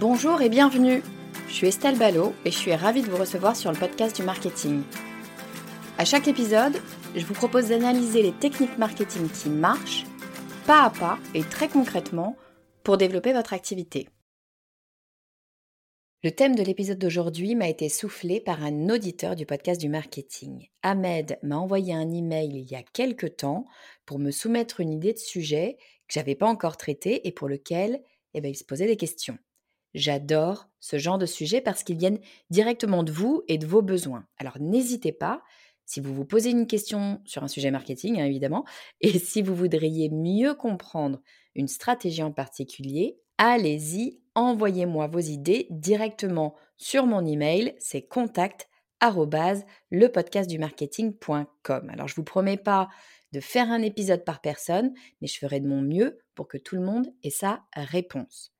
Bonjour et bienvenue. Je suis Estelle Ballot et je suis ravie de vous recevoir sur le podcast du marketing. À chaque épisode, je vous propose d'analyser les techniques marketing qui marchent, pas à pas et très concrètement, pour développer votre activité. Le thème de l'épisode d'aujourd'hui m'a été soufflé par un auditeur du podcast du marketing. Ahmed m'a envoyé un email il y a quelques temps pour me soumettre une idée de sujet que j'avais pas encore traité et pour lequel eh ben, il se posait des questions. J'adore ce genre de sujet parce qu'ils viennent directement de vous et de vos besoins. Alors n'hésitez pas, si vous vous posez une question sur un sujet marketing, hein, évidemment, et si vous voudriez mieux comprendre une stratégie en particulier, allez-y, envoyez-moi vos idées directement sur mon email, c'est contact lepodcastdumarketing.com. Alors je vous promets pas de faire un épisode par personne, mais je ferai de mon mieux pour que tout le monde ait sa réponse.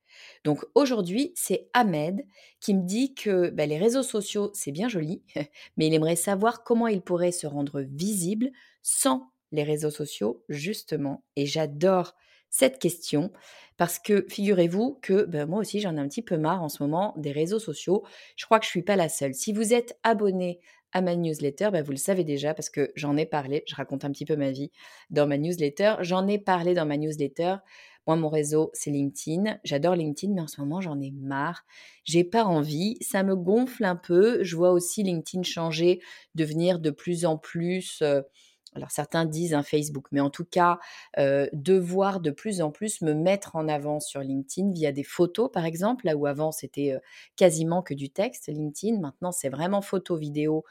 Donc aujourd'hui, c'est Ahmed qui me dit que bah, les réseaux sociaux, c'est bien joli, mais il aimerait savoir comment il pourrait se rendre visible sans les réseaux sociaux, justement. Et j'adore cette question parce que figurez-vous que ben, moi aussi j'en ai un petit peu marre en ce moment des réseaux sociaux. Je crois que je ne suis pas la seule. Si vous êtes abonné à ma newsletter, ben, vous le savez déjà parce que j'en ai parlé, je raconte un petit peu ma vie dans ma newsletter. J'en ai parlé dans ma newsletter moi, mon réseau, c'est LinkedIn. J'adore LinkedIn, mais en ce moment, j'en ai marre. J'ai pas envie. Ça me gonfle un peu. Je vois aussi LinkedIn changer, devenir de plus en plus. Euh, alors certains disent un Facebook, mais en tout cas, devoir de plus en plus me mettre en avant sur LinkedIn via des photos, par exemple, là où avant c'était quasiment que du texte, LinkedIn, maintenant c'est vraiment photo, vidéo,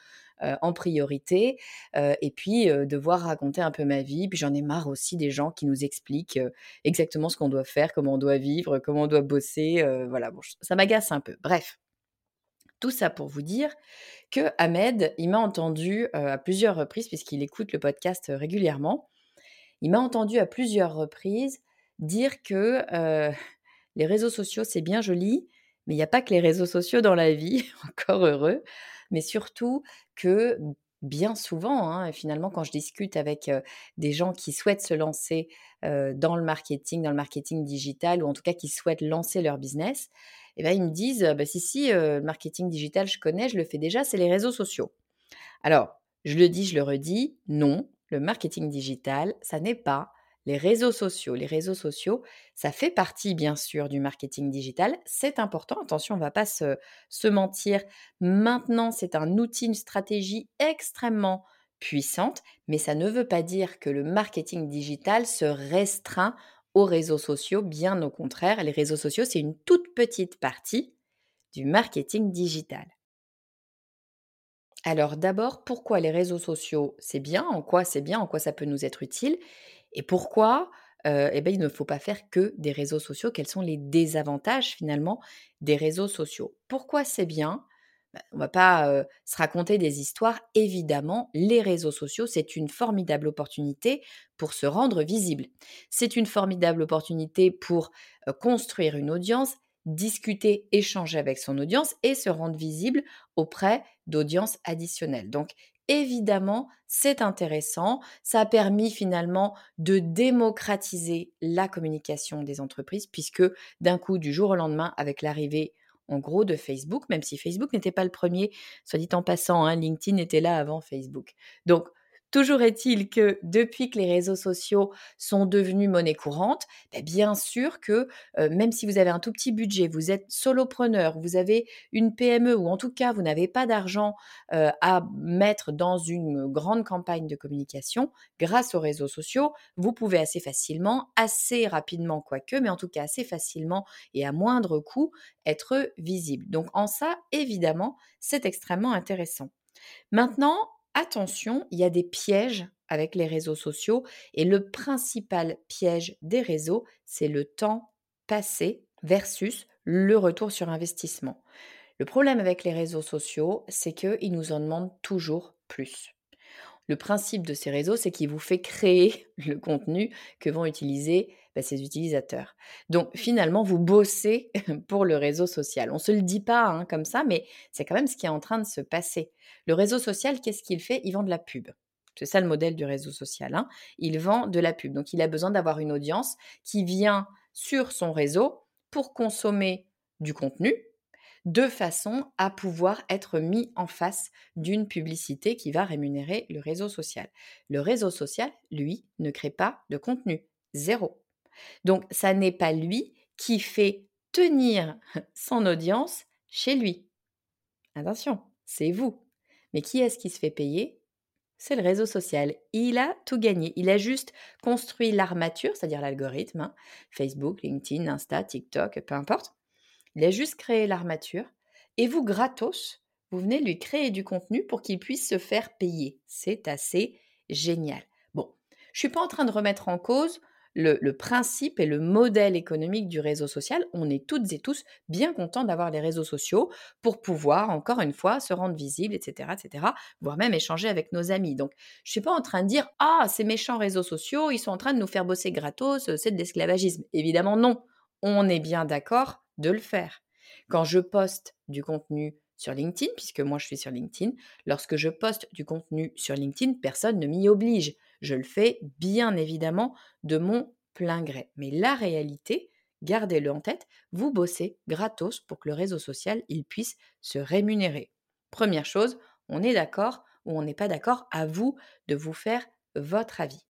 en priorité. Et puis, devoir raconter un peu ma vie. Puis, j'en ai marre aussi des gens qui nous expliquent exactement ce qu'on doit faire, comment on doit vivre, comment on doit bosser. voilà, bon, ça m'agace un peu. Bref. Tout ça pour vous dire que Ahmed, il m'a entendu à plusieurs reprises, puisqu'il écoute le podcast régulièrement, il m'a entendu à plusieurs reprises dire que les réseaux sociaux, c'est bien joli, mais il n'y a pas que les réseaux sociaux dans la vie, encore heureux mais surtout que bien souvent, hein, finalement, quand je discute avec des gens qui souhaitent se lancer dans le marketing, dans le marketing digital, ou en tout cas qui souhaitent lancer leur business, eh ben, ils me disent, bah, si, si, le marketing digital, je connais, je le fais déjà, c'est les réseaux sociaux. Alors, je le dis, je le redis, non, le marketing digital, ça n'est pas les réseaux sociaux. Les réseaux sociaux, ça fait partie bien sûr du marketing digital. C'est important. Attention, on ne va pas se, se mentir. Maintenant, c'est un outil, une stratégie extrêmement puissante, mais ça ne veut pas dire que le marketing digital se restreint aux réseaux sociaux. Bien au contraire, les réseaux sociaux, c'est une toute petite partie du marketing digital. Alors d'abord, pourquoi les réseaux sociaux, c'est bien? En quoi c'est bien? En quoi ça peut nous être utile? Et pourquoi eh ben, il ne faut pas faire que des réseaux sociaux? Quels sont les désavantages finalement des réseaux sociaux? Pourquoi c'est bien? On ne va pas se raconter des histoires. Évidemment, les réseaux sociaux, c'est une formidable opportunité pour se rendre visible. C'est une formidable opportunité pour construire une audience, discuter, échanger avec son audience et se rendre visible auprès d'audiences additionnelles. Donc, évidemment, c'est intéressant. Ça a permis finalement de démocratiser la communication des entreprises, puisque d'un coup, du jour au lendemain, avec l'arrivée en gros de Facebook, même si Facebook n'était pas le premier, soit dit en passant, hein, LinkedIn était là avant Facebook. Donc, Toujours est-il que depuis que les réseaux sociaux sont devenus monnaie courante, ben, bien sûr que même si vous avez un tout petit budget, vous êtes solopreneur, vous avez une PME ou en tout cas vous n'avez pas d'argent à mettre dans une grande campagne de communication, grâce aux réseaux sociaux, vous pouvez assez facilement, assez rapidement quoique, mais en tout cas assez facilement et à moindre coût, être visible. Donc en ça, évidemment, c'est extrêmement intéressant. Maintenant, attention, il y a des pièges avec les réseaux sociaux et le principal piège des réseaux, c'est le temps passé versus le retour sur investissement. Le problème avec les réseaux sociaux, c'est qu'ils nous en demandent toujours plus. Le principe de ces réseaux, c'est qu'il vous fait créer le contenu que vont utiliser bah, ces utilisateurs. Donc finalement, vous bossez pour le réseau social. On ne se le dit pas hein, comme ça, mais c'est quand même ce qui est en train de se passer. Le réseau social, qu'est-ce qu'il fait? Il vend de la pub. C'est ça le modèle du réseau social. Hein. Il vend de la pub. Donc il a besoin d'avoir une audience qui vient sur son réseau pour consommer du contenu de façon à pouvoir être mis en face d'une publicité qui va rémunérer le réseau social. Le réseau social, lui, ne crée pas de contenu. Zéro. Donc, ça n'est pas lui qui fait tenir son audience chez lui. Attention, c'est vous. Mais qui est-ce qui se fait payer? C'est le réseau social. Il a tout gagné. Il a juste construit l'armature, c'est-à-dire l'algorithme, hein, Facebook, LinkedIn, Insta, TikTok, peu importe. Il a juste créé l'armature. Et vous, gratos, vous venez lui créer du contenu pour qu'il puisse se faire payer. C'est assez génial. Bon, je ne suis pas en train de remettre en cause le, principe et le modèle économique du réseau social. On est toutes et tous bien contents d'avoir les réseaux sociaux pour pouvoir, encore une fois, se rendre visible, etc., etc., voire même échanger avec nos amis. Donc, je ne suis pas en train de dire Ah, ces méchants réseaux sociaux, ils sont en train de nous faire bosser gratos, c'est de l'esclavagisme. Évidemment, non. On est bien d'accord de le faire. Quand je poste du contenu sur LinkedIn, puisque moi je suis sur LinkedIn, lorsque je poste du contenu sur LinkedIn, personne ne m'y oblige. Je le fais bien évidemment de mon plein gré. Mais la réalité, gardez-le en tête, vous bossez gratos pour que le réseau social puisse se rémunérer. Première chose, on est d'accord ou on n'est pas d'accord, à vous de vous faire votre avis.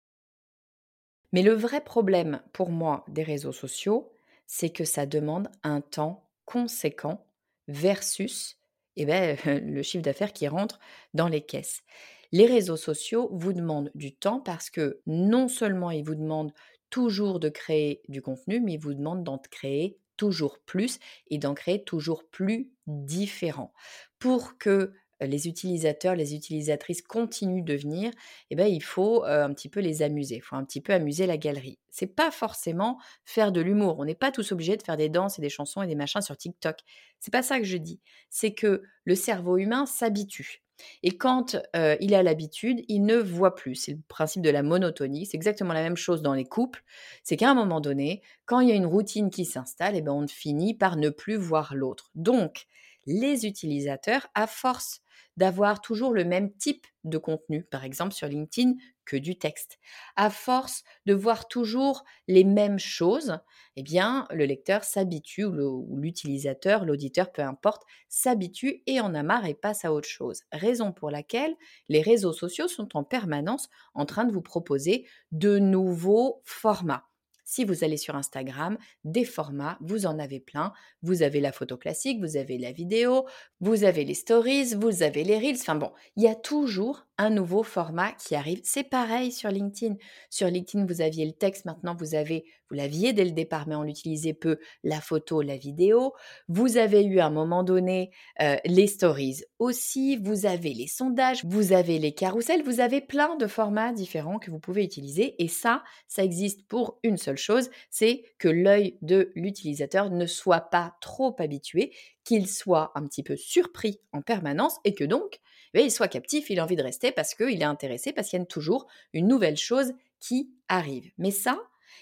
Mais le vrai problème pour moi des réseaux sociaux, c'est que ça demande un temps conséquent versus eh ben, le chiffre d'affaires qui rentre dans les caisses. Les réseaux sociaux vous demandent du temps parce que non seulement ils vous demandent toujours de créer du contenu, mais ils vous demandent d'en créer toujours plus et d'en créer toujours plus différent. Pour que les utilisateurs, les utilisatrices continuent de venir, eh ben, il faut un petit peu les amuser, il faut un petit peu amuser la galerie. C'est pas forcément faire de l'humour. On n'est pas tous obligés de faire des danses et des chansons et des machins sur TikTok. C'est pas ça que je dis. C'est que le cerveau humain s'habitue. Et quand il a l'habitude, il ne voit plus. C'est le principe de la monotonie. C'est exactement la même chose dans les couples. C'est qu'à un moment donné, quand il y a une routine qui s'installe, eh ben, on finit par ne plus voir l'autre. Donc, les utilisateurs, à force d'avoir toujours le même type de contenu, par exemple sur LinkedIn, que du texte. À force de voir toujours les mêmes choses, eh bien, le lecteur s'habitue, ou l'utilisateur, l'auditeur, peu importe, s'habitue et en a marre et passe à autre chose. Raison pour laquelle les réseaux sociaux sont en permanence en train de vous proposer de nouveaux formats. Si vous allez sur Instagram, des formats, vous en avez plein. Vous avez la photo classique, vous avez la vidéo, vous avez les stories, vous avez les reels. Enfin bon, il y a toujours un nouveau format qui arrive. C'est pareil sur LinkedIn. Sur LinkedIn, vous aviez le texte, maintenant vous avez, vous l'aviez dès le départ, mais on l'utilisait peu, la photo, la vidéo. Vous avez eu à un moment donné euh, les stories aussi, vous avez les sondages, vous avez les carousels, vous avez plein de formats différents que vous pouvez utiliser. Et ça, ça existe pour une seule chose, c'est que l'œil de l'utilisateur ne soit pas trop habitué, qu'il soit un petit peu surpris en permanence et que donc il soit captif, il a envie de rester parce qu'il est intéressé, parce qu'il y a toujours une nouvelle chose qui arrive. Mais ça,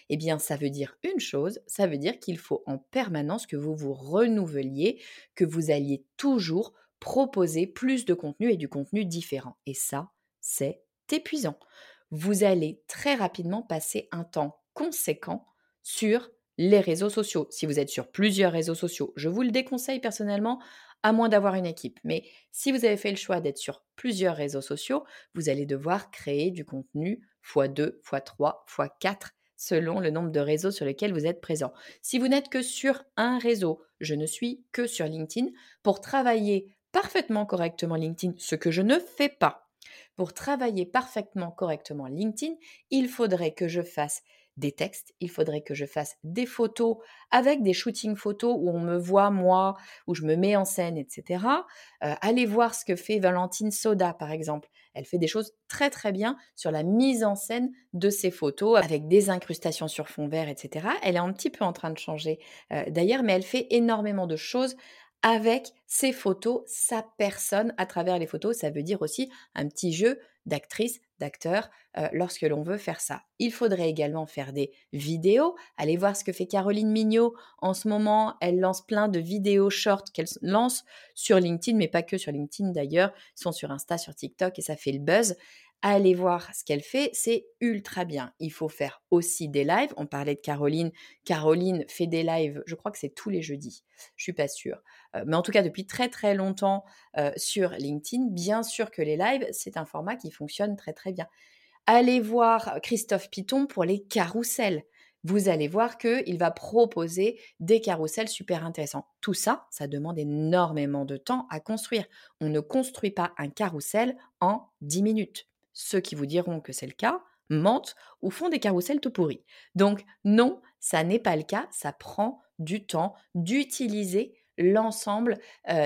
eh bien, ça veut dire une chose, ça veut dire qu'il faut en permanence que vous vous renouveliez, que vous alliez toujours proposer plus de contenu et du contenu différent. Et ça, c'est épuisant. Vous allez très rapidement passer un temps conséquent sur les réseaux sociaux. Si vous êtes sur plusieurs réseaux sociaux, je vous le déconseille personnellement, à moins d'avoir une équipe. Mais si vous avez fait le choix d'être sur plusieurs réseaux sociaux, vous allez devoir créer du contenu x2, x3, x4 selon le nombre de réseaux sur lesquels vous êtes présent. Si vous n'êtes que sur un réseau, je ne suis que sur LinkedIn, pour travailler parfaitement correctement LinkedIn, ce que je ne fais pas. Pour travailler parfaitement correctement LinkedIn, il faudrait que je fasse des textes, il faudrait que je fasse des photos avec des shootings photos où on me voit moi, où je me mets en scène, etc. Euh, allez voir ce que fait Valentine Soda, par exemple. Elle fait des choses très très bien sur la mise en scène de ses photos avec des incrustations sur fond vert, etc. Elle est un petit peu en train de changer euh, d'ailleurs, mais elle fait énormément de choses avec ses photos, sa personne à travers les photos. Ça veut dire aussi un petit jeu d'actrice, d'acteur euh, lorsque l'on veut faire ça. Il faudrait également faire des vidéos. Allez voir ce que fait Caroline Mignot en ce moment. Elle lance plein de vidéos short qu'elle lance sur LinkedIn, mais pas que sur LinkedIn d'ailleurs. Ils sont sur Insta, sur TikTok et ça fait le buzz allez voir ce qu'elle fait, c'est ultra bien. Il faut faire aussi des lives. On parlait de Caroline. Caroline fait des lives, je crois que c'est tous les jeudis. Je suis pas sûre. Euh, mais en tout cas, depuis très très longtemps euh, sur LinkedIn, bien sûr que les lives, c'est un format qui fonctionne très très bien. Allez voir Christophe Piton pour les carousels. Vous allez voir qu'il va proposer des carousels super intéressants. Tout ça, ça demande énormément de temps à construire. On ne construit pas un carrousel en 10 minutes. Ceux qui vous diront que c'est le cas mentent ou font des carousels tout pourris. Donc non, ça n'est pas le cas, ça prend du temps d'utiliser l'ensemble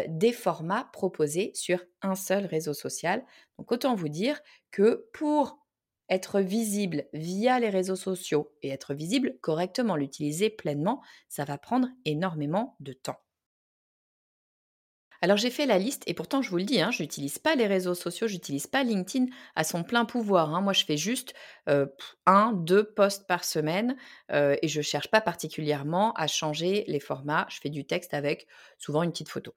des formats proposés sur un seul réseau social. Donc autant vous dire que pour être visible via les réseaux sociaux et être visible correctement, l'utiliser pleinement, ça va prendre énormément de temps. Alors j'ai fait la liste et pourtant je vous le dis, hein, je n'utilise pas les réseaux sociaux, j'utilise pas LinkedIn à son plein pouvoir. Hein. Moi je fais juste un, deux posts par semaine et je cherche pas particulièrement à changer les formats. Je fais du texte avec souvent une petite photo.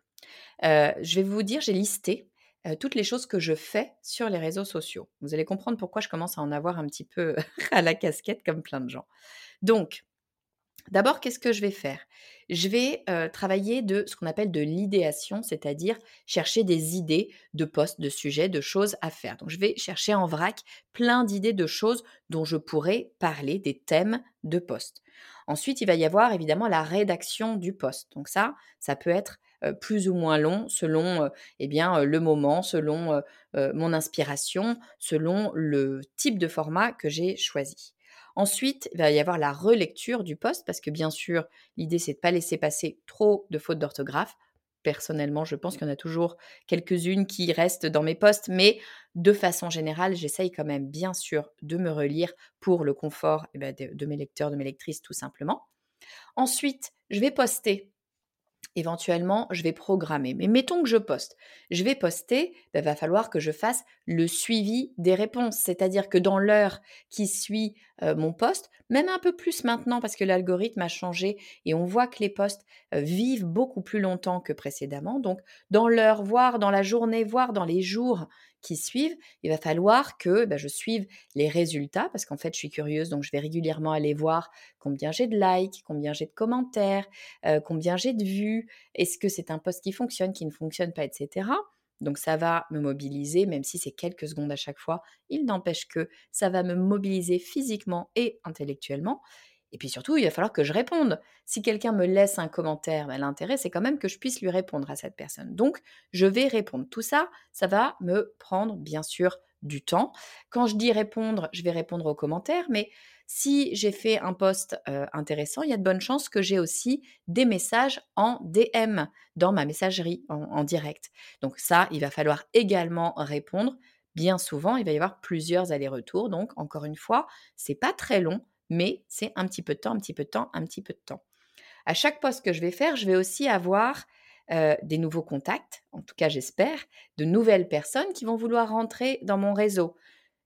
je vais vous dire, j'ai listé toutes les choses que je fais sur les réseaux sociaux. Vous allez comprendre pourquoi je commence à en avoir un petit peu à la casquette comme plein de gens. Donc, D'abord, qu'est-ce que je vais faire? Je vais travailler de ce qu'on appelle de l'idéation, c'est-à-dire chercher des idées de postes, de sujets, de choses à faire. Donc, je vais chercher en vrac plein d'idées de choses dont je pourrais parler, des thèmes de postes. Ensuite, il va y avoir évidemment la rédaction du poste. Donc ça, ça peut être plus ou moins long selon eh bien, le moment, selon mon inspiration, selon le type de format que j'ai choisi. Ensuite, il va y avoir la relecture du poste parce que bien sûr, l'idée c'est de ne pas laisser passer trop de fautes d'orthographe. Personnellement, je pense qu'il y en a toujours quelques-unes qui restent dans mes postes, mais de façon générale, j'essaye quand même bien sûr de me relire pour le confort eh ben, de mes lecteurs, de mes lectrices tout simplement. Ensuite, je vais poster éventuellement, je vais programmer. Mais mettons que je poste. Je vais poster, il ben, va falloir que je fasse le suivi des réponses. C'est-à-dire que dans l'heure qui suit mon poste, même un peu plus maintenant parce que l'algorithme a changé et on voit que les postes vivent beaucoup plus longtemps que précédemment. Donc, dans l'heure, voire dans la journée, voire dans les jours qui suivent, il va falloir que bah, je suive les résultats parce qu'en fait, je suis curieuse, donc je vais régulièrement aller voir combien j'ai de likes, combien j'ai de commentaires, combien j'ai de vues, est-ce que c'est un post qui fonctionne, qui ne fonctionne pas, etc. Donc ça va me mobiliser, même si c'est quelques secondes à chaque fois, il n'empêche que ça va me mobiliser physiquement et intellectuellement. Et puis surtout, il va falloir que je réponde. Si quelqu'un me laisse un commentaire, ben, l'intérêt, c'est quand même que je puisse lui répondre à cette personne. Donc, je vais répondre. Tout ça, ça va me prendre, bien sûr, du temps. Quand je dis répondre, je vais répondre aux commentaires, mais si j'ai fait un post intéressant, il y a de bonnes chances que j'ai aussi des messages en DM dans ma messagerie en, en direct. Donc ça, il va falloir également répondre. Bien souvent, il va y avoir plusieurs allers-retours. Donc, encore une fois, c'est pas très long, mais c'est un petit peu de temps, un petit peu de temps, un petit peu de temps. À chaque poste que je vais faire, je vais aussi avoir des nouveaux contacts, en tout cas j'espère, de nouvelles personnes qui vont vouloir rentrer dans mon réseau.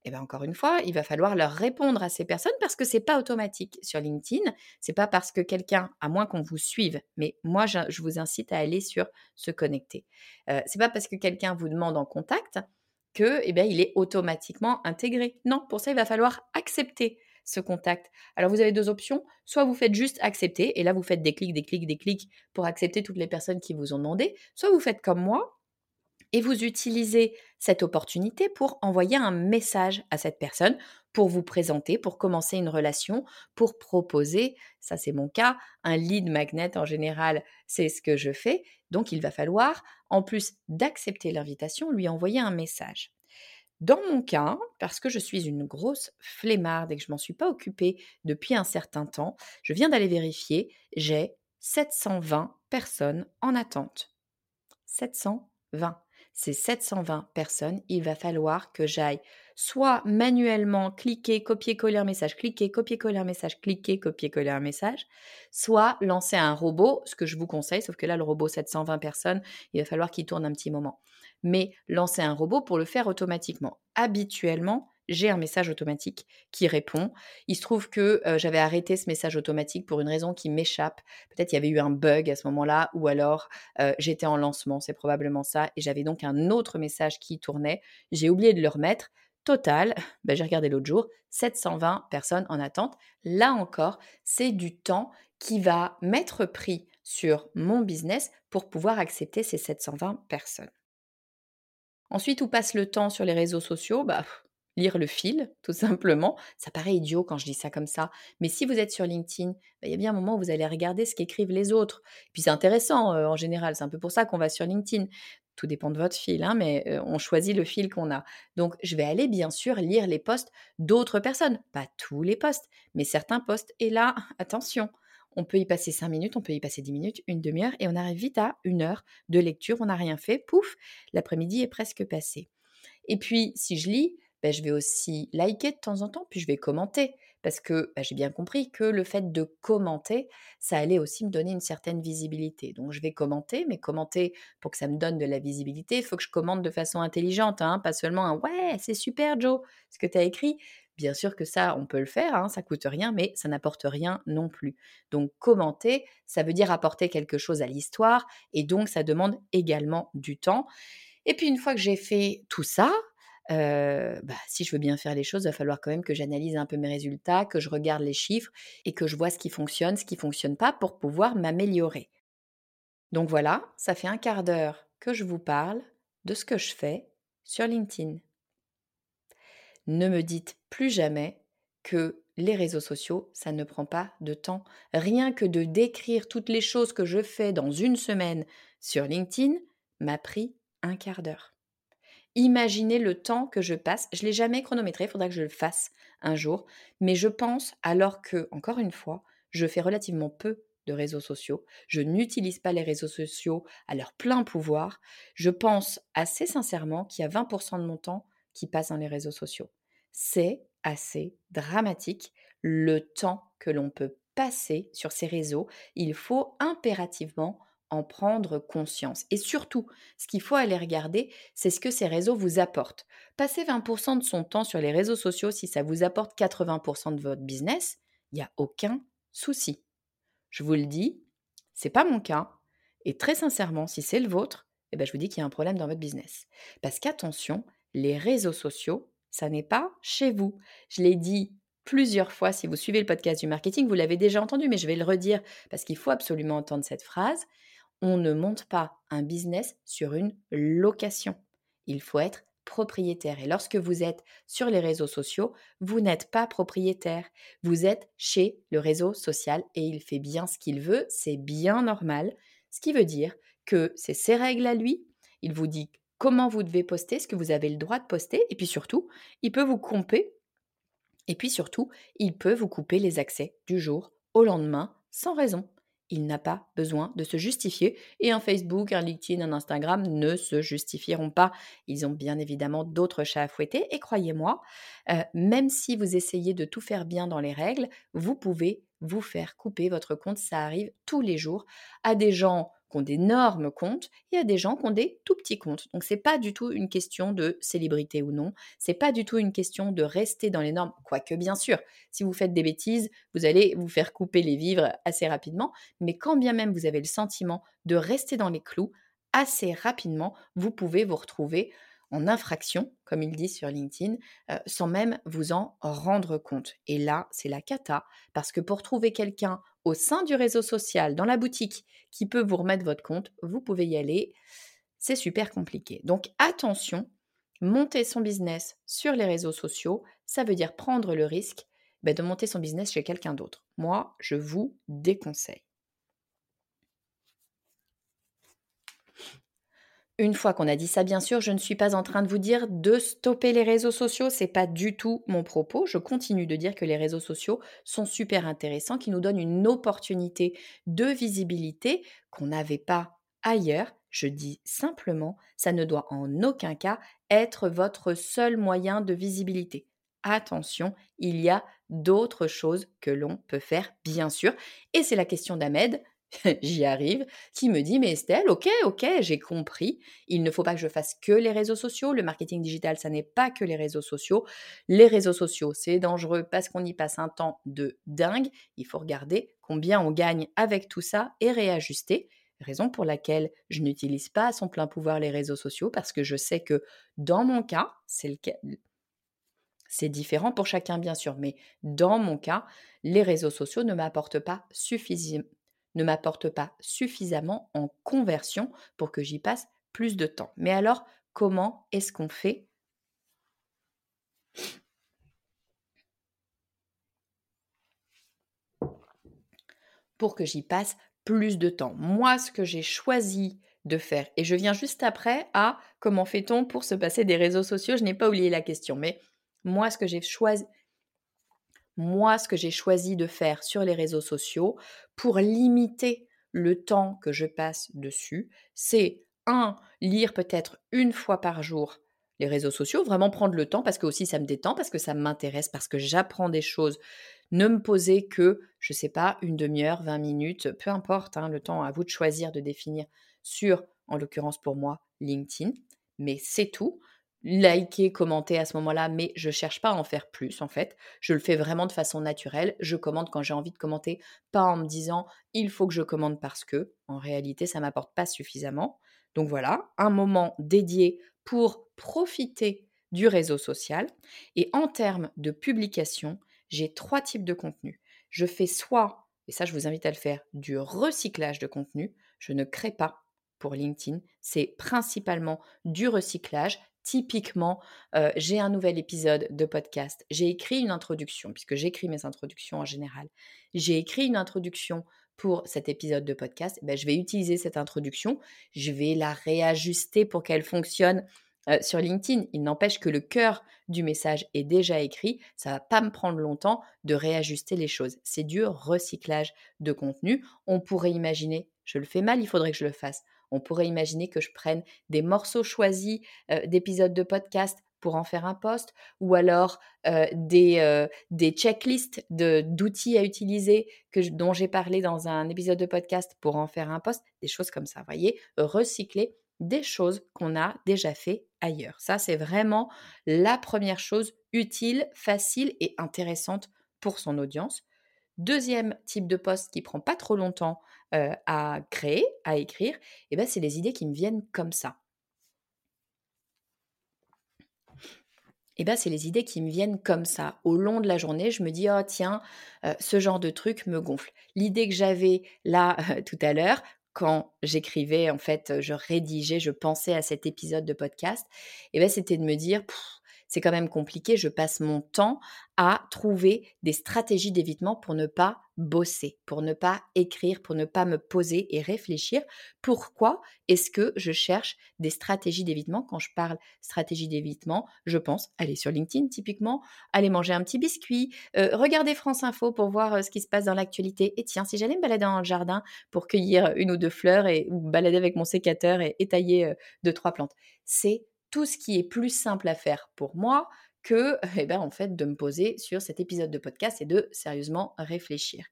et bien encore une fois, il va falloir leur répondre à ces personnes parce que c'est pas automatique sur LinkedIn. C'est pas parce que quelqu'un, à moins qu'on vous suive, mais moi je, vous incite à aller sur se connecter. Euh, c'est pas parce que quelqu'un vous demande en contact que, eh bien, il est automatiquement intégré. Non, pour ça, il va falloir accepter ce contact. Alors vous avez deux options, soit vous faites juste accepter, et là vous faites des clics, des clics, des clics pour accepter toutes les personnes qui vous ont demandé, soit vous faites comme moi, et vous utilisez cette opportunité pour envoyer un message à cette personne, pour vous présenter, pour commencer une relation, pour proposer, ça c'est mon cas, un lead magnet en général, c'est ce que je fais. Donc il va falloir, en plus d'accepter l'invitation, lui envoyer un message. Dans mon cas, parce que je suis une grosse flemmarde et que je m'en suis pas occupée depuis un certain temps, je viens d'aller vérifier, j'ai 720 personnes en attente. 720. Ces 720 personnes, il va falloir que j'aille soit manuellement cliquer, copier-coller un message, cliquer, copier-coller un message, cliquer, copier-coller un message, soit lancer un robot, ce que je vous conseille, sauf que là, le robot 720 personnes, il va falloir qu'il tourne un petit moment mais lancer un robot pour le faire automatiquement. Habituellement, j'ai un message automatique qui répond. Il se trouve que j'avais arrêté ce message automatique pour une raison qui m'échappe. Peut-être il y avait eu un bug à ce moment-là, ou alors j'étais en lancement, c'est probablement ça, et j'avais donc un autre message qui tournait. J'ai oublié de le remettre. Total, ben, j'ai regardé l'autre jour, 720 personnes en attente. Là encore, c'est du temps qui va m'être pris sur mon business pour pouvoir accepter ces 720 personnes. Ensuite, où passe le temps sur les réseaux sociaux? Bah, Lire le fil, tout simplement. Ça paraît idiot quand je dis ça comme ça. Mais si vous êtes sur LinkedIn, bah, il y a bien un moment où vous allez regarder ce qu'écrivent les autres. puis c'est intéressant en général. C'est un peu pour ça qu'on va sur LinkedIn. Tout dépend de votre fil, hein, mais on choisit le fil qu'on a. Donc, je vais aller bien sûr lire les posts d'autres personnes. Pas tous les posts, mais certains posts. Et là, attention, on peut y passer 5 minutes, on peut y passer 10 minutes, une demi-heure, et on arrive vite à une heure de lecture. On n'a rien fait, pouf, l'après-midi est presque passé. Et puis, si je lis, ben, je vais aussi liker de temps en temps, puis je vais commenter. Parce que ben, j'ai bien compris que le fait de commenter, ça allait aussi me donner une certaine visibilité. Donc je vais commenter, mais commenter pour que ça me donne de la visibilité, il faut que je commente de façon intelligente, hein, pas seulement un ouais, c'est super Joe, ce que tu as écrit, Bien sûr que ça, on peut le faire, hein, ça coûte rien, mais ça n'apporte rien non plus. Donc commenter, ça veut dire apporter quelque chose à l'histoire, et donc ça demande également du temps. Et puis une fois que j'ai fait tout ça, bah, si je veux bien faire les choses, il va falloir quand même que j'analyse un peu mes résultats, que je regarde les chiffres et que je vois ce qui fonctionne, ce qui ne fonctionne pas pour pouvoir m'améliorer. Donc voilà, ça fait un quart d'heure que je vous parle de ce que je fais sur LinkedIn ne me dites plus jamais que les réseaux sociaux, ça ne prend pas de temps. Rien que de décrire toutes les choses que je fais dans une semaine sur LinkedIn m'a pris un quart d'heure. Imaginez le temps que je passe. Je ne l'ai jamais chronométré, il faudra que je le fasse un jour. Mais je pense, alors que, encore une fois, je fais relativement peu de réseaux sociaux, je n'utilise pas les réseaux sociaux à leur plein pouvoir, je pense assez sincèrement qu'il y a 20% de mon temps qui passe dans les réseaux sociaux c'est assez dramatique le temps que l'on peut passer sur ces réseaux. Il faut impérativement en prendre conscience. Et surtout, ce qu'il faut aller regarder, c'est ce que ces réseaux vous apportent. Passer 20% de son temps sur les réseaux sociaux, si ça vous apporte 80% de votre business, il n'y a aucun souci. Je vous le dis, c'est pas mon cas. Et très sincèrement, si c'est le vôtre, eh ben, je vous dis qu'il y a un problème dans votre business. Parce qu'attention, les réseaux sociaux, ça n'est pas chez vous. Je l'ai dit plusieurs fois, si vous suivez le podcast du marketing, vous l'avez déjà entendu, mais je vais le redire parce qu'il faut absolument entendre cette phrase. On ne monte pas un business sur une location. Il faut être propriétaire. Et lorsque vous êtes sur les réseaux sociaux, vous n'êtes pas propriétaire. Vous êtes chez le réseau social et il fait bien ce qu'il veut. C'est bien normal. Ce qui veut dire que c'est ses règles à lui. Il vous dit comment vous devez poster, ce que vous avez le droit de poster, et puis surtout, il peut vous couper, et puis surtout, il peut vous couper les accès du jour au lendemain sans raison. Il n'a pas besoin de se justifier et un Facebook, un LinkedIn, un Instagram ne se justifieront pas. Ils ont bien évidemment d'autres chats à fouetter et croyez-moi, euh, même si vous essayez de tout faire bien dans les règles, vous pouvez vous faire couper votre compte. Ça arrive tous les jours à des gens qui ont d'énormes comptes, il y a des gens qui ont des tout petits comptes. Donc c'est pas du tout une question de célébrité ou non, c'est pas du tout une question de rester dans les normes, quoique bien sûr, si vous faites des bêtises, vous allez vous faire couper les vivres assez rapidement, mais quand bien même vous avez le sentiment de rester dans les clous, assez rapidement, vous pouvez vous retrouver en infraction, comme il dit sur LinkedIn, euh, sans même vous en rendre compte. Et là, c'est la cata, parce que pour trouver quelqu'un au sein du réseau social, dans la boutique, qui peut vous remettre votre compte, vous pouvez y aller. C'est super compliqué. Donc attention, monter son business sur les réseaux sociaux, ça veut dire prendre le risque ben, de monter son business chez quelqu'un d'autre. Moi, je vous déconseille. Une fois qu'on a dit ça, bien sûr, je ne suis pas en train de vous dire de stopper les réseaux sociaux, c'est pas du tout mon propos. Je continue de dire que les réseaux sociaux sont super intéressants, qui nous donnent une opportunité de visibilité qu'on n'avait pas ailleurs. Je dis simplement, ça ne doit en aucun cas être votre seul moyen de visibilité. Attention, il y a d'autres choses que l'on peut faire, bien sûr. Et c'est la question d'Ahmed. j'y arrive, qui me dit, mais Estelle, ok, ok, j'ai compris, il ne faut pas que je fasse que les réseaux sociaux, le marketing digital, ça n'est pas que les réseaux sociaux, les réseaux sociaux, c'est dangereux parce qu'on y passe un temps de dingue, il faut regarder combien on gagne avec tout ça et réajuster. Raison pour laquelle je n'utilise pas à son plein pouvoir les réseaux sociaux parce que je sais que dans mon cas, c'est le cas, c'est différent pour chacun, bien sûr, mais dans mon cas, les réseaux sociaux ne m'apportent pas suffisamment ne m'apporte pas suffisamment en conversion pour que j'y passe plus de temps. Mais alors, comment est-ce qu'on fait? Pour que j'y passe plus de temps Moi, ce que j'ai choisi de faire, et je viens juste après à comment fait-on pour se passer des réseaux sociaux, je n'ai pas oublié la question, mais moi, ce que j'ai choisi, moi, ce que j'ai choisi de faire sur les réseaux sociaux pour limiter le temps que je passe dessus, c'est un, lire peut-être une fois par jour les réseaux sociaux, vraiment prendre le temps parce que aussi ça me détend, parce que ça m'intéresse, parce que j'apprends des choses. Ne me poser que, je ne sais pas, une demi-heure, 20 minutes, peu importe, hein, le temps à vous de choisir, de définir sur, en l'occurrence pour moi, LinkedIn. Mais c'est tout liker, commenter à ce moment-là, mais je cherche pas à en faire plus en fait. Je le fais vraiment de façon naturelle. Je commente quand j'ai envie de commenter, pas en me disant il faut que je commande parce que en réalité ça m'apporte pas suffisamment. Donc voilà, un moment dédié pour profiter du réseau social. Et en termes de publication, j'ai trois types de contenu. Je fais soit, et ça je vous invite à le faire, du recyclage de contenu. Je ne crée pas pour LinkedIn, c'est principalement du recyclage Typiquement, j'ai un nouvel épisode de podcast. J'ai écrit une introduction, puisque j'écris mes introductions en général. J'ai écrit une introduction pour cet épisode de podcast. Ben, je vais utiliser cette introduction. Je vais la réajuster pour qu'elle fonctionne sur LinkedIn. Il n'empêche que le cœur du message est déjà écrit. Ça va pas me prendre longtemps de réajuster les choses. C'est du recyclage de contenu. On pourrait imaginer, je le fais mal, il faudrait que je le fasse. On pourrait imaginer que je prenne des morceaux choisis d'épisodes de podcast pour en faire un post, ou alors des, checklists d'outils à utiliser dont j'ai parlé dans un épisode de podcast pour en faire un post, des choses comme ça, voyez, recycler des choses qu'on a déjà fait ailleurs. Ça, c'est vraiment la première chose utile, facile et intéressante pour son audience. Deuxième type de post qui prend pas trop longtemps à créer, à écrire, et eh ben, c'est les idées qui me viennent comme ça. Et eh ben, c'est les idées qui me viennent comme ça. Au long de la journée, je me dis, oh tiens, ce genre de truc me gonfle. L'idée que j'avais là tout à l'heure, quand j'écrivais, en fait, je rédigeais, je pensais à cet épisode de podcast, et eh ben, c'était de me dire, c'est quand même compliqué. Je passe mon temps à trouver des stratégies d'évitement pour ne pas bosser, pour ne pas écrire, pour ne pas me poser et réfléchir. Pourquoi est-ce que je cherche des stratégies d'évitement? Quand je parle stratégie d'évitement, je pense aller sur LinkedIn typiquement, aller manger un petit biscuit, euh, regarder France Info pour voir euh, ce qui se passe dans l'actualité. Et tiens, si j'allais me balader dans le jardin pour cueillir une ou deux fleurs et ou balader avec mon sécateur et étayer euh, deux trois plantes, c'est tout ce qui est plus simple à faire pour moi que, eh ben, en fait, de me poser sur cet épisode de podcast et de sérieusement réfléchir.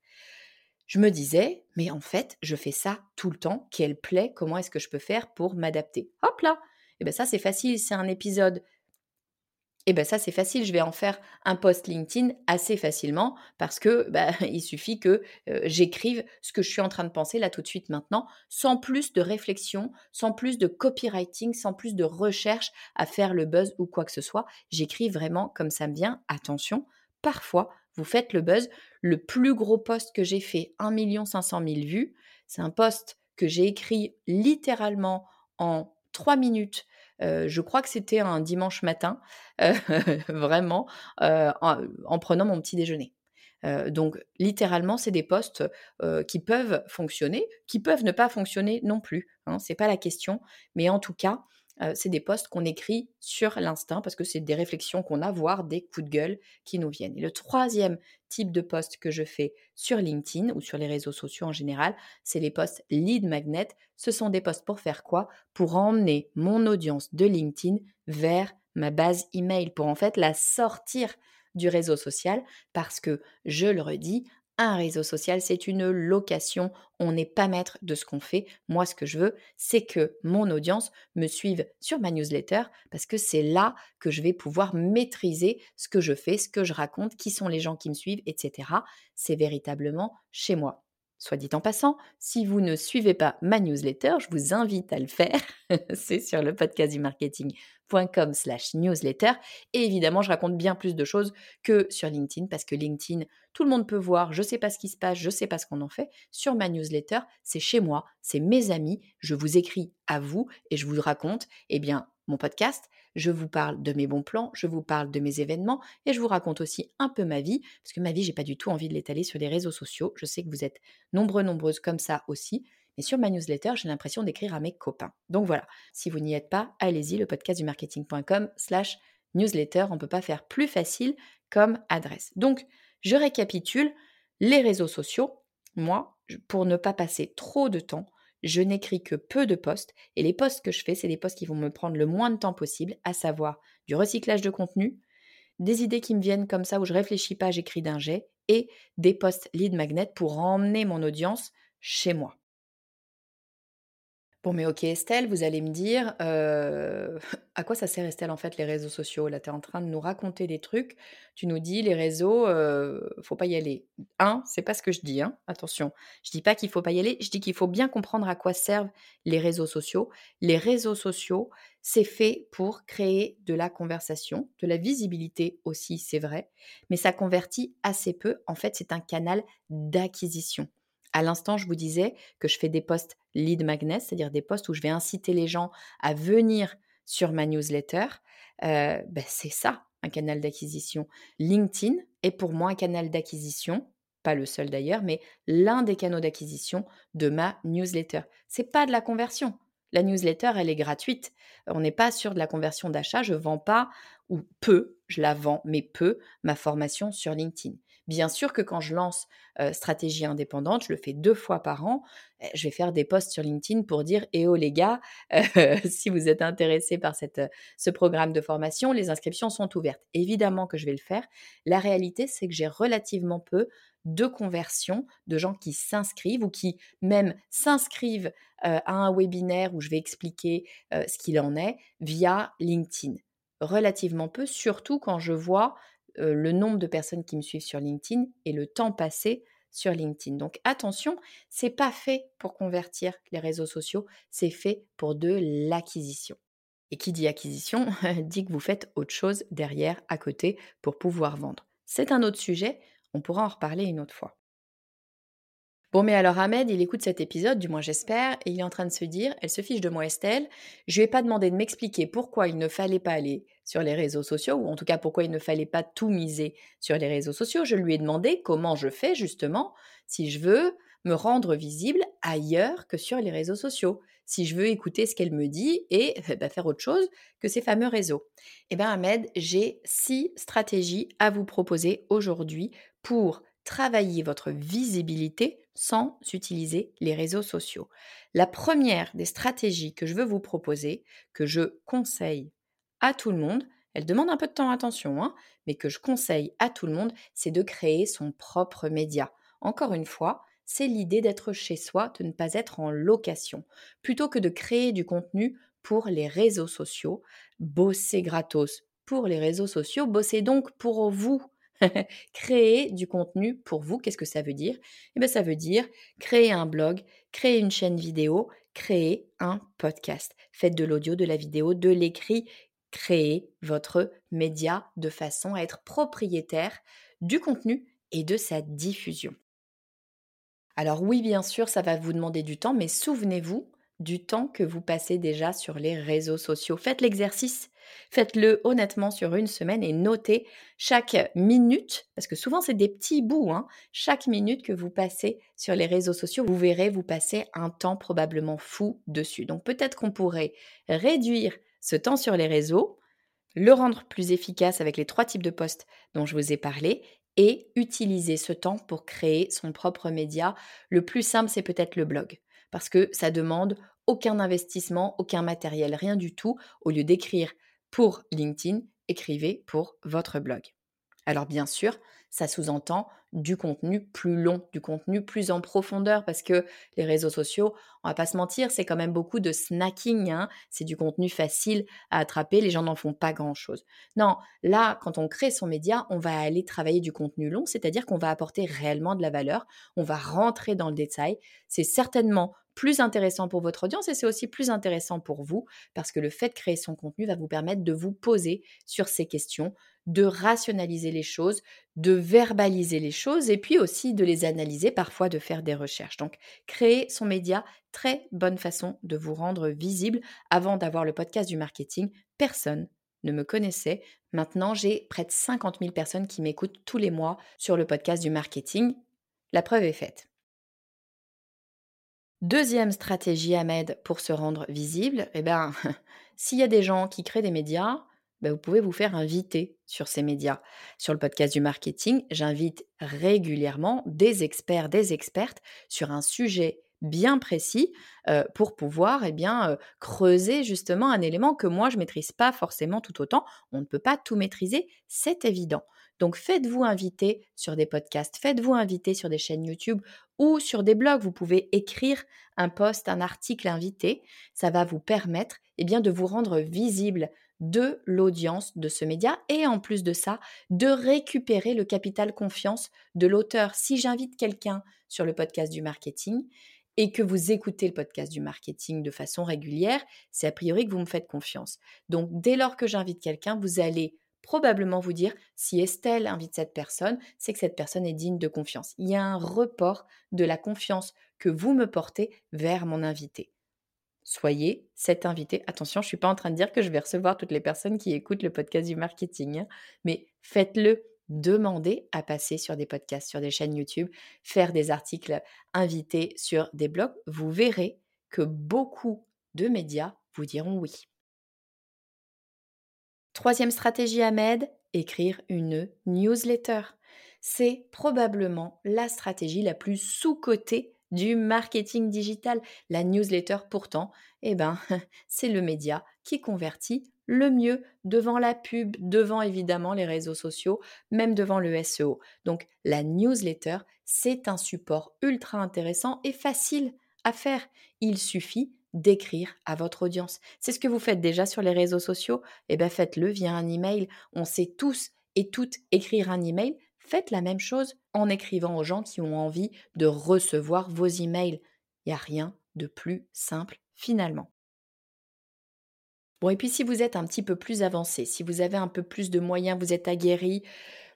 je me disais, mais en fait, je fais ça tout le temps, qu'elle plaît, comment est-ce que je peux faire pour m'adapter? Hop là eh bien ça, c'est facile, c'est un épisode et bien ça c'est facile, je vais en faire un post LinkedIn assez facilement parce que bah, il suffit que j'écrive ce que je suis en train de penser là tout de suite maintenant, sans plus de réflexion, sans plus de copywriting, sans plus de recherche à faire le buzz ou quoi que ce soit. J'écris vraiment comme ça me vient. Attention, parfois vous faites le buzz. Le plus gros post que j'ai fait, 1 500 000 vues, c'est un post que j'ai écrit littéralement en 3 minutes je crois que c'était un dimanche matin, vraiment, en, prenant mon petit déjeuner. donc, littéralement, c'est des postes qui peuvent fonctionner, qui peuvent ne pas fonctionner non plus. Hein, c'est pas la question, mais en tout cas, c'est des posts qu'on écrit sur l'instinct parce que c'est des réflexions qu'on a, voire des coups de gueule qui nous viennent. Et le troisième type de post que je fais sur LinkedIn ou sur les réseaux sociaux en général, c'est les posts lead magnet. Ce sont des posts pour faire quoi? Pour emmener mon audience de LinkedIn vers ma base email, pour en fait la sortir du réseau social parce que, je le redis, un réseau social, c'est une location. On n'est pas maître de ce qu'on fait. Moi, ce que je veux, c'est que mon audience me suive sur ma newsletter parce que c'est là que je vais pouvoir maîtriser ce que je fais, ce que je raconte, qui sont les gens qui me suivent, etc. C'est véritablement chez moi. Soit dit en passant, si vous ne suivez pas ma newsletter, je vous invite à le faire. c'est sur le podcast du marketing.com slash newsletter. Et évidemment, je raconte bien plus de choses que sur LinkedIn parce que LinkedIn, tout le monde peut voir, je ne sais pas ce qui se passe, je ne sais pas ce qu'on en fait. Sur ma newsletter, c'est chez moi, c'est mes amis, je vous écris à vous et je vous raconte, eh bien, mon podcast, je vous parle de mes bons plans, je vous parle de mes événements et je vous raconte aussi un peu ma vie, parce que ma vie, j'ai pas du tout envie de l'étaler sur les réseaux sociaux. Je sais que vous êtes nombreux, nombreuses comme ça aussi. Mais sur ma newsletter, j'ai l'impression d'écrire à mes copains. Donc voilà, si vous n'y êtes pas, allez-y, le podcast du marketing.com slash newsletter. On ne peut pas faire plus facile comme adresse. Donc, je récapitule les réseaux sociaux. Moi, pour ne pas passer trop de temps, je n'écris que peu de posts et les posts que je fais, c'est des posts qui vont me prendre le moins de temps possible, à savoir du recyclage de contenu, des idées qui me viennent comme ça où je réfléchis pas, j'écris d'un jet et des posts lead magnet pour emmener mon audience chez moi. Bon, mais ok Estelle, vous allez me dire, à quoi ça sert Estelle en fait les réseaux sociaux? Là, tu es en train de nous raconter des trucs. Tu nous dis les réseaux, faut pas y aller. Un, c'est pas ce que je dis, hein, attention. Je dis pas qu'il faut pas y aller, je dis qu'il faut bien comprendre à quoi servent les réseaux sociaux. Les réseaux sociaux, c'est fait pour créer de la conversation, de la visibilité aussi, c'est vrai, mais ça convertit assez peu. En fait, c'est un canal d'acquisition. À l'instant, je vous disais que je fais des posts lead magnet, c'est-à-dire des posts où je vais inciter les gens à venir sur ma newsletter. Euh, ben, c'est ça, un canal d'acquisition. LinkedIn est pour moi un canal d'acquisition, pas le seul d'ailleurs, mais l'un des canaux d'acquisition de ma newsletter. C'est pas de la conversion. La newsletter, elle est gratuite. On n'est pas sur de la conversion d'achat. Je vends pas ou peu, je la vends, mais peu, ma formation sur LinkedIn. Bien sûr que quand je lance stratégie indépendante, je le fais deux fois par an. Eh, je vais faire des posts sur LinkedIn pour dire Eh oh les gars, si vous êtes intéressés par ce programme de formation, les inscriptions sont ouvertes. Évidemment que je vais le faire. La réalité, c'est que j'ai relativement peu de conversions de gens qui s'inscrivent ou qui même s'inscrivent à un webinaire où je vais expliquer ce qu'il en est via LinkedIn. Relativement peu, surtout quand je vois le nombre de personnes qui me suivent sur LinkedIn et le temps passé sur LinkedIn. Donc attention, c'est pas fait pour convertir les réseaux sociaux, c'est fait pour de l'acquisition. Et qui dit acquisition dit que vous faites autre chose derrière, à côté, pour pouvoir vendre. C'est un autre sujet, on pourra en reparler une autre fois. Bon, mais alors Ahmed, il écoute cet épisode, du moins j'espère, et il est en train de se dire, elle se fiche de moi Estelle, je lui ai pas demandé de m'expliquer pourquoi il ne fallait pas aller sur les réseaux sociaux, ou en tout cas pourquoi il ne fallait pas tout miser sur les réseaux sociaux. Je lui ai demandé comment je fais justement si je veux me rendre visible ailleurs que sur les réseaux sociaux, si je veux écouter ce qu'elle me dit et bah, faire autre chose que ces fameux réseaux. Eh bien Ahmed, j'ai six stratégies à vous proposer aujourd'hui pour travailler votre visibilité sans utiliser les réseaux sociaux. La première des stratégies que je veux vous proposer, que je conseille à tout le monde, elle demande un peu de temps, attention, hein, mais que je conseille à tout le monde, c'est de créer son propre média. Encore une fois, c'est l'idée d'être chez soi, de ne pas être en location. Plutôt que de créer du contenu pour les réseaux sociaux, bosser gratos pour les réseaux sociaux, bossez donc pour vous. créer du contenu pour vous, qu'est-ce que ça veut dire? Eh bien, ça veut dire créer un blog, créer une chaîne vidéo, créer un podcast. Faites de l'audio, de la vidéo, de l'écrit, créez votre média de façon à être propriétaire du contenu et de sa diffusion. Alors oui, bien sûr, ça va vous demander du temps, mais souvenez-vous du temps que vous passez déjà sur les réseaux sociaux. Faites l'exercice, faites-le honnêtement sur une semaine et notez chaque minute, parce que souvent c'est des petits bouts, hein, chaque minute que vous passez sur les réseaux sociaux, vous verrez, vous passez un temps probablement fou dessus. Donc peut-être qu'on pourrait réduire ce temps sur les réseaux, le rendre plus efficace avec les trois types de postes dont je vous ai parlé et utiliser ce temps pour créer son propre média. Le plus simple, c'est peut-être le blog, parce que ça demande aucun investissement, aucun matériel, rien du tout. Au lieu d'écrire pour LinkedIn, écrivez pour votre blog. Alors bien sûr, ça sous-entend du contenu plus long, du contenu plus en profondeur, parce que les réseaux sociaux, on va pas se mentir, c'est quand même beaucoup de snacking, hein. c'est du contenu facile à attraper, les gens n'en font pas grand-chose. Non, là, quand on crée son média, on va aller travailler du contenu long, c'est-à-dire qu'on va apporter réellement de la valeur, on va rentrer dans le détail, c'est certainement plus intéressant pour votre audience et c'est aussi plus intéressant pour vous parce que le fait de créer son contenu va vous permettre de vous poser sur ces questions, de rationaliser les choses, de verbaliser les choses et puis aussi de les analyser, parfois de faire des recherches. Donc, créer son média, très bonne façon de vous rendre visible. Avant d'avoir le podcast du marketing, personne ne me connaissait. Maintenant, j'ai près de 50 000 personnes qui m'écoutent tous les mois sur le podcast du marketing. La preuve est faite. Deuxième stratégie Ahmed pour se rendre visible, eh ben, s'il y a des gens qui créent des médias, bah, vous pouvez vous faire inviter sur ces médias. Sur le podcast du marketing, j'invite régulièrement des experts, des expertes sur un sujet bien précis pour pouvoir eh bien, creuser justement un élément que moi je maîtrise pas forcément tout autant. On ne peut pas tout maîtriser, c'est évident. Donc faites-vous inviter sur des podcasts, faites-vous inviter sur des chaînes YouTube ou sur des blogs. Vous pouvez écrire un post, un article invité. Ça va vous permettre eh bien, de vous rendre visible de l'audience de ce média et en plus de ça, de récupérer le capital confiance de l'auteur. Si j'invite quelqu'un sur le podcast du marketing et que vous écoutez le podcast du marketing de façon régulière, c'est a priori que vous me faites confiance. Donc dès lors que j'invite quelqu'un, vous allez probablement vous dire si Estelle invite cette personne, c'est que cette personne est digne de confiance. Il y a un report de la confiance que vous me portez vers mon invité soyez cet invité. Attention, je ne suis pas en train de dire que je vais recevoir toutes les personnes qui écoutent le podcast du marketing, hein, mais faites-le. Demandez à passer sur des podcasts, sur des chaînes YouTube, faire des articles invités sur des blogs. Vous verrez que beaucoup de médias vous diront oui. Troisième stratégie Ahmed, écrire une newsletter. C'est probablement la stratégie la plus sous-cotée du marketing digital. La newsletter, pourtant, eh ben, c'est le média qui convertit le mieux devant la pub, devant évidemment les réseaux sociaux, même devant le SEO. Donc la newsletter, c'est un support ultra intéressant et facile à faire. Il suffit d'écrire à votre audience. C'est ce que vous faites déjà sur les réseaux sociaux? Eh bien faites-le via un email. On sait tous et toutes écrire un email, faites la même chose en écrivant aux gens qui ont envie de recevoir vos emails. Il n'y a rien de plus simple finalement. Bon, et puis si vous êtes un petit peu plus avancé, si vous avez un peu plus de moyens, vous êtes aguerri,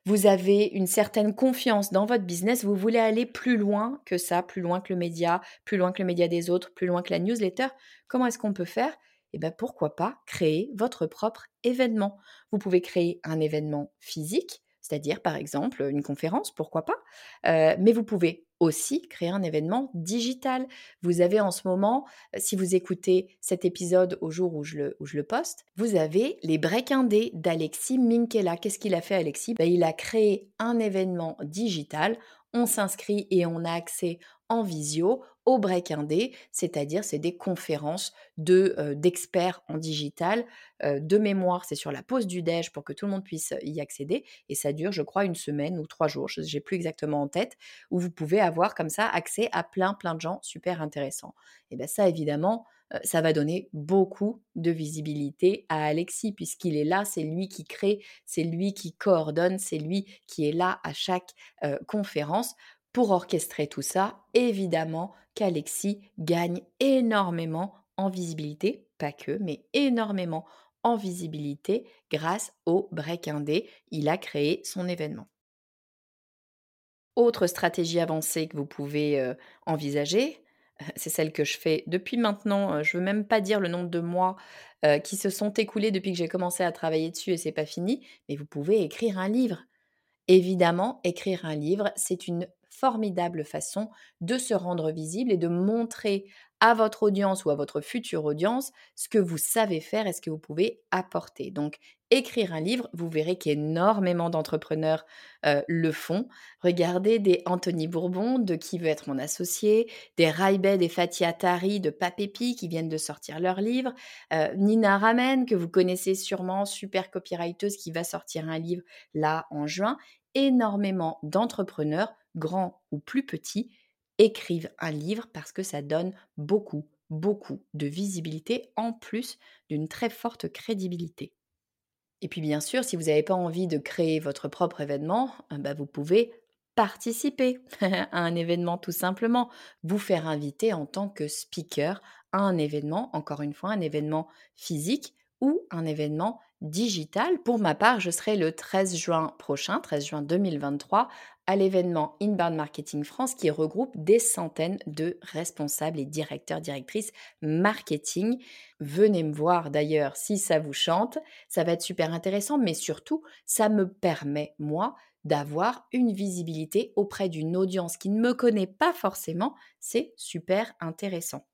vous avez une certaine confiance dans votre business, vous voulez aller plus loin que ça, plus loin que le média, plus loin que le média des autres, plus loin que la newsletter, comment est-ce qu'on peut faire? Eh bien, pourquoi pas créer votre propre événement Vous pouvez créer un événement physique, c'est-à-dire par exemple une conférence, pourquoi pas. mais vous pouvez aussi créer un événement digital. Vous avez en ce moment, si vous écoutez cet épisode au jour où je le, où je le poste, vous avez les break indés d'Alexis Minkela. Qu'est-ce qu'il a fait Alexis? Ben, Il a créé un événement digital. On s'inscrit et on a accès en visio au break indé, c'est-à-dire c'est des conférences de d'experts en digital. de mémoire, c'est sur la pause du déj pour que tout le monde puisse y accéder et ça dure, je crois, une semaine ou trois jours, je n'ai plus exactement en tête, où vous pouvez avoir comme ça accès à plein plein de gens super intéressants. Et bien ça, évidemment, ça va donner beaucoup de visibilité à Alexis puisqu'il est là, c'est lui qui crée, c'est lui qui coordonne, c'est lui qui est là à chaque conférence pour orchestrer tout ça. Évidemment qu'Alexis gagne énormément en visibilité, pas que, mais énormément en visibilité grâce au Break Indé. Il a créé son événement. Autre stratégie avancée que vous pouvez envisager, c'est celle que je fais depuis maintenant, je ne veux même pas dire le nombre de mois qui se sont écoulés depuis que j'ai commencé à travailler dessus et c'est pas fini, mais vous pouvez écrire un livre. Évidemment, écrire un livre, c'est une formidable façon de se rendre visible et de montrer à votre audience ou à votre future audience ce que vous savez faire et ce que vous pouvez apporter. Donc, écrire un livre, vous verrez qu'énormément d'entrepreneurs le font. Regardez des Anthony Bourbon, de Qui veut être mon associé, des Raibed et Fatih Atari de Papépi qui viennent de sortir leur livre, Nina Ramen, que vous connaissez sûrement, super copywriteuse qui va sortir un livre là en juin. Énormément d'entrepreneurs, grands ou plus petits, écrivent un livre parce que ça donne beaucoup, beaucoup de visibilité en plus d'une très forte crédibilité. Et puis bien sûr, si vous n'avez pas envie de créer votre propre événement, euh, bah, vous pouvez participer à un événement tout simplement, vous faire inviter en tant que speaker à un événement, encore une fois, un événement physique ou un événement digital. Pour ma part, je serai le 13 juin prochain, 13 juin 2023, à l'événement Inbound Marketing France qui regroupe des centaines de responsables et directeurs, directrices marketing. Venez me voir d'ailleurs si ça vous chante, ça va être super intéressant, mais surtout, ça me permet, moi, d'avoir une visibilité auprès d'une audience qui ne me connaît pas forcément. C'est super intéressant.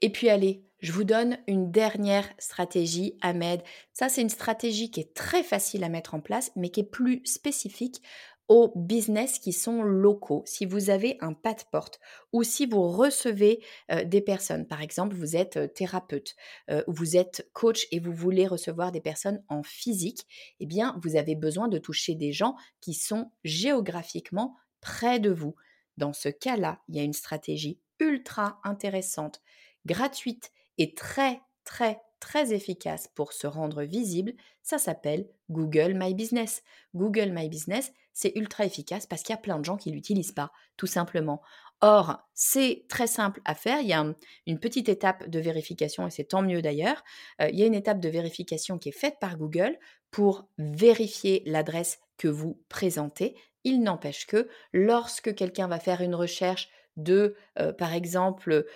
Et puis allez, je vous donne une dernière stratégie, Ahmed. Ça, c'est une stratégie qui est très facile à mettre en place, mais qui est plus spécifique aux business qui sont locaux. Si vous avez un pas de porte ou si vous recevez des personnes, par exemple, vous êtes thérapeute, ou vous êtes coach et vous voulez recevoir des personnes en physique, eh bien, vous avez besoin de toucher des gens qui sont géographiquement près de vous. Dans ce cas-là, il y a une stratégie ultra intéressante, gratuite et très, très, très efficace pour se rendre visible, ça s'appelle Google My Business. Google My Business, c'est ultra efficace parce qu'il y a plein de gens qui l'utilisent pas, tout simplement. Or, c'est très simple à faire. Il y a une petite étape de vérification, et c'est tant mieux d'ailleurs. Euh, il y a une étape de vérification qui est faite par Google pour vérifier l'adresse que vous présentez. Il n'empêche que lorsque quelqu'un va faire une recherche de, par exemple,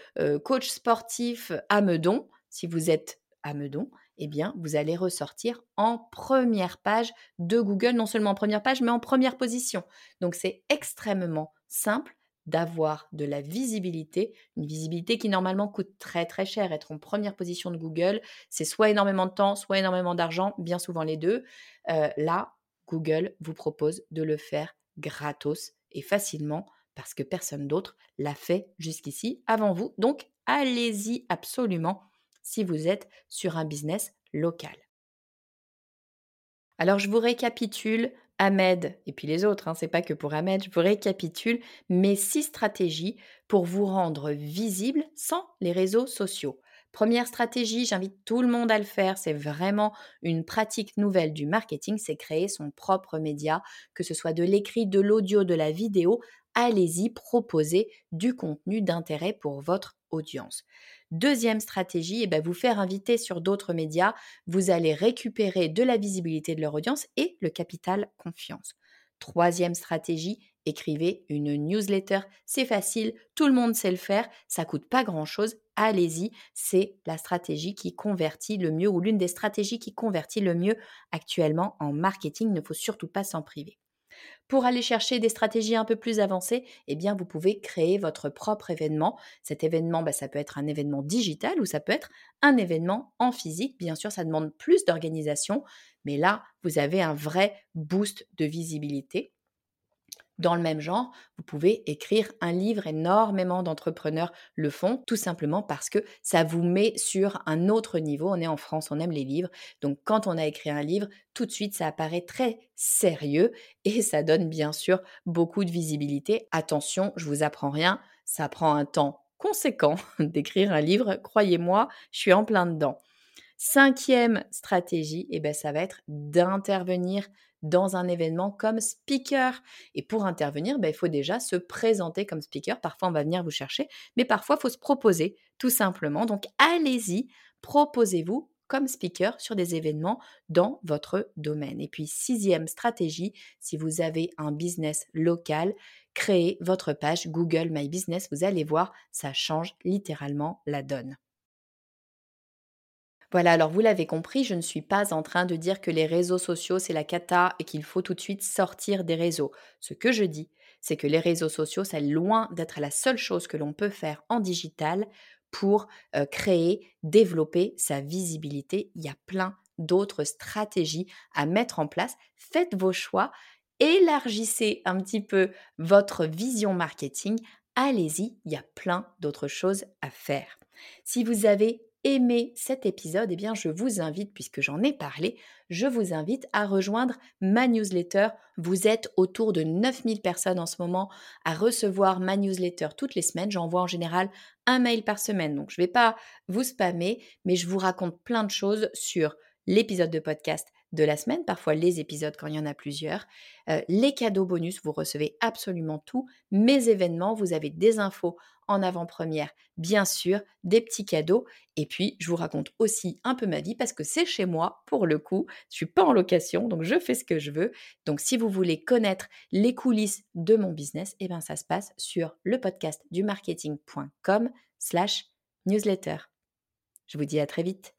coach sportif à si vous êtes à Meudon, eh bien, vous allez ressortir en première page de Google, non seulement en première page, mais en première position. Donc, c'est extrêmement simple d'avoir de la visibilité, une visibilité qui normalement coûte très très cher. Être en première position de Google, c'est soit énormément de temps, soit énormément d'argent, bien souvent les deux. Là, Google vous propose de le faire gratos et facilement parce que personne d'autre l'a fait jusqu'ici avant vous. Donc, allez-y absolument si vous êtes sur un business local. Alors je vous récapitule Ahmed et puis les autres, hein, c'est pas que pour Ahmed, je vous récapitule mes six stratégies pour vous rendre visible sans les réseaux sociaux. Première stratégie, j'invite tout le monde à le faire, c'est vraiment une pratique nouvelle du marketing, c'est créer son propre média, que ce soit de l'écrit, de l'audio, de la vidéo, allez-y, proposez du contenu d'intérêt pour votre audience. Deuxième stratégie, eh ben, vous faire inviter sur d'autres médias. Vous allez récupérer de la visibilité de leur audience et le capital confiance. Troisième stratégie, écrivez une newsletter. C'est facile, tout le monde sait le faire, ça coûte pas grand-chose. Allez-y, c'est la stratégie qui convertit le mieux ou l'une des stratégies qui convertit le mieux actuellement en marketing. Il ne faut surtout pas s'en priver. Pour aller chercher des stratégies un peu plus avancées, eh bien, vous pouvez créer votre propre événement. Cet événement, bah, ça peut être un événement digital ou ça peut être un événement en physique. Bien sûr, ça demande plus d'organisation, mais là, vous avez un vrai boost de visibilité. Dans le même genre, vous pouvez écrire un livre, énormément d'entrepreneurs le font, tout simplement parce que ça vous met sur un autre niveau. On est en France, on aime les livres. Donc quand on a écrit un livre, tout de suite, ça apparaît très sérieux et ça donne bien sûr beaucoup de visibilité. Attention, je vous apprends rien, ça prend un temps conséquent d'écrire un livre, croyez-moi, je suis en plein dedans. Cinquième stratégie, eh ben, ça va être d'intervenir dans un événement comme speaker. Et pour intervenir, ben, il faut déjà se présenter comme speaker. Parfois, on va venir vous chercher, mais parfois, il faut se proposer tout simplement. Donc, allez-y, proposez-vous comme speaker sur des événements dans votre domaine. Et puis, sixième stratégie, si vous avez un business local, créez votre page Google My Business. Vous allez voir, ça change littéralement la donne. Voilà, alors vous l'avez compris, je ne suis pas en train de dire que les réseaux sociaux, c'est la cata et qu'il faut tout de suite sortir des réseaux. Ce que je dis, c'est que les réseaux sociaux, c'est loin d'être la seule chose que l'on peut faire en digital pour euh, créer, développer sa visibilité. Il y a plein d'autres stratégies à mettre en place. Faites vos choix, élargissez un petit peu votre vision marketing. Allez-y, il y a plein d'autres choses à faire. Si vous avez aimé cet épisode, eh bien, je vous invite, puisque j'en ai parlé, je vous invite à rejoindre ma newsletter. Vous êtes autour de 9000 personnes en ce moment à recevoir ma newsletter toutes les semaines. J'envoie en général un mail par semaine. Donc, je ne vais pas vous spammer, mais je vous raconte plein de choses sur l'épisode de podcast de la semaine, parfois les épisodes quand il y en a plusieurs, euh, les cadeaux bonus, vous recevez absolument tout, mes événements, vous avez des infos en avant-première, bien sûr, des petits cadeaux, et puis je vous raconte aussi un peu ma vie parce que c'est chez moi, pour le coup, je suis pas en location, donc je fais ce que je veux. Donc si vous voulez connaître les coulisses de mon business, eh bien ça se passe sur le podcast du marketing.com slash newsletter. Je vous dis à très vite.